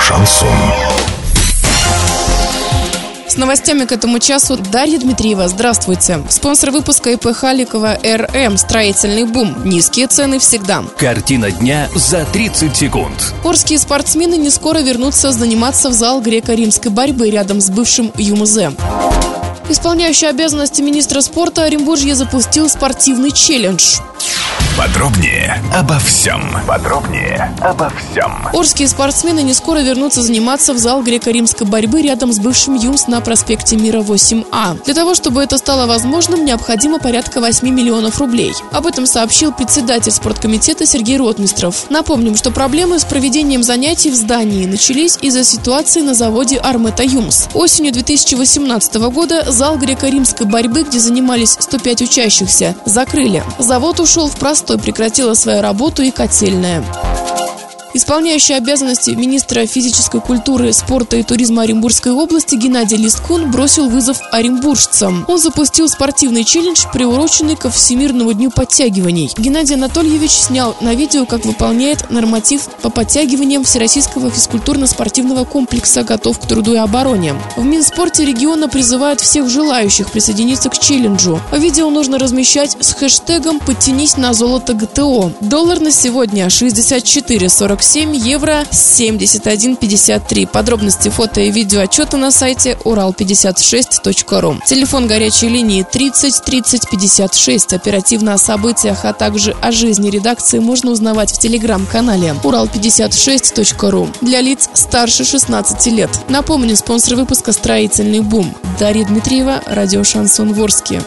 Шансон. С новостями к этому часу Дарья Дмитриева. Здравствуйте. Спонсор выпуска ИП Халикова РМ «Строительный бум». Низкие цены всегда. Картина дня за 30 секунд. Орские спортсмены не скоро вернутся заниматься в зал греко-римской борьбы рядом с бывшим ЮМЗ. Исполняющий обязанности министра спорта Оренбуржье запустил спортивный челлендж. Подробнее обо всем. Подробнее обо всем. Орские спортсмены не скоро вернутся заниматься в зал греко-римской борьбы рядом с бывшим ЮМС на проспекте Мира 8А. Для того, чтобы это стало возможным, необходимо порядка 8 миллионов рублей. Об этом сообщил председатель спорткомитета Сергей Ротмистров. Напомним, что проблемы с проведением занятий в здании начались из-за ситуации на заводе Армета ЮМС. Осенью 2018 года зал греко-римской борьбы, где занимались 105 учащихся, закрыли. Завод ушел в простой простой прекратила свою работу и котельная. Исполняющий обязанности министра физической культуры, спорта и туризма Оренбургской области Геннадий Листкун бросил вызов оренбуржцам. Он запустил спортивный челлендж, приуроченный ко Всемирному дню подтягиваний. Геннадий Анатольевич снял на видео, как выполняет норматив по подтягиваниям Всероссийского физкультурно-спортивного комплекса «Готов к труду и обороне». В Минспорте региона призывают всех желающих присоединиться к челленджу. Видео нужно размещать с хэштегом «Подтянись на золото ГТО». Доллар на сегодня 64,40 47 евро 71,53. Подробности фото и видео отчета на сайте урал56.ру. Телефон горячей линии 30 30 56. Оперативно о событиях, а также о жизни редакции можно узнавать в телеграм-канале урал56.ру для лиц старше 16 лет. Напомню, спонсор выпуска «Строительный бум». Дарья Дмитриева, радио «Шансон Ворске».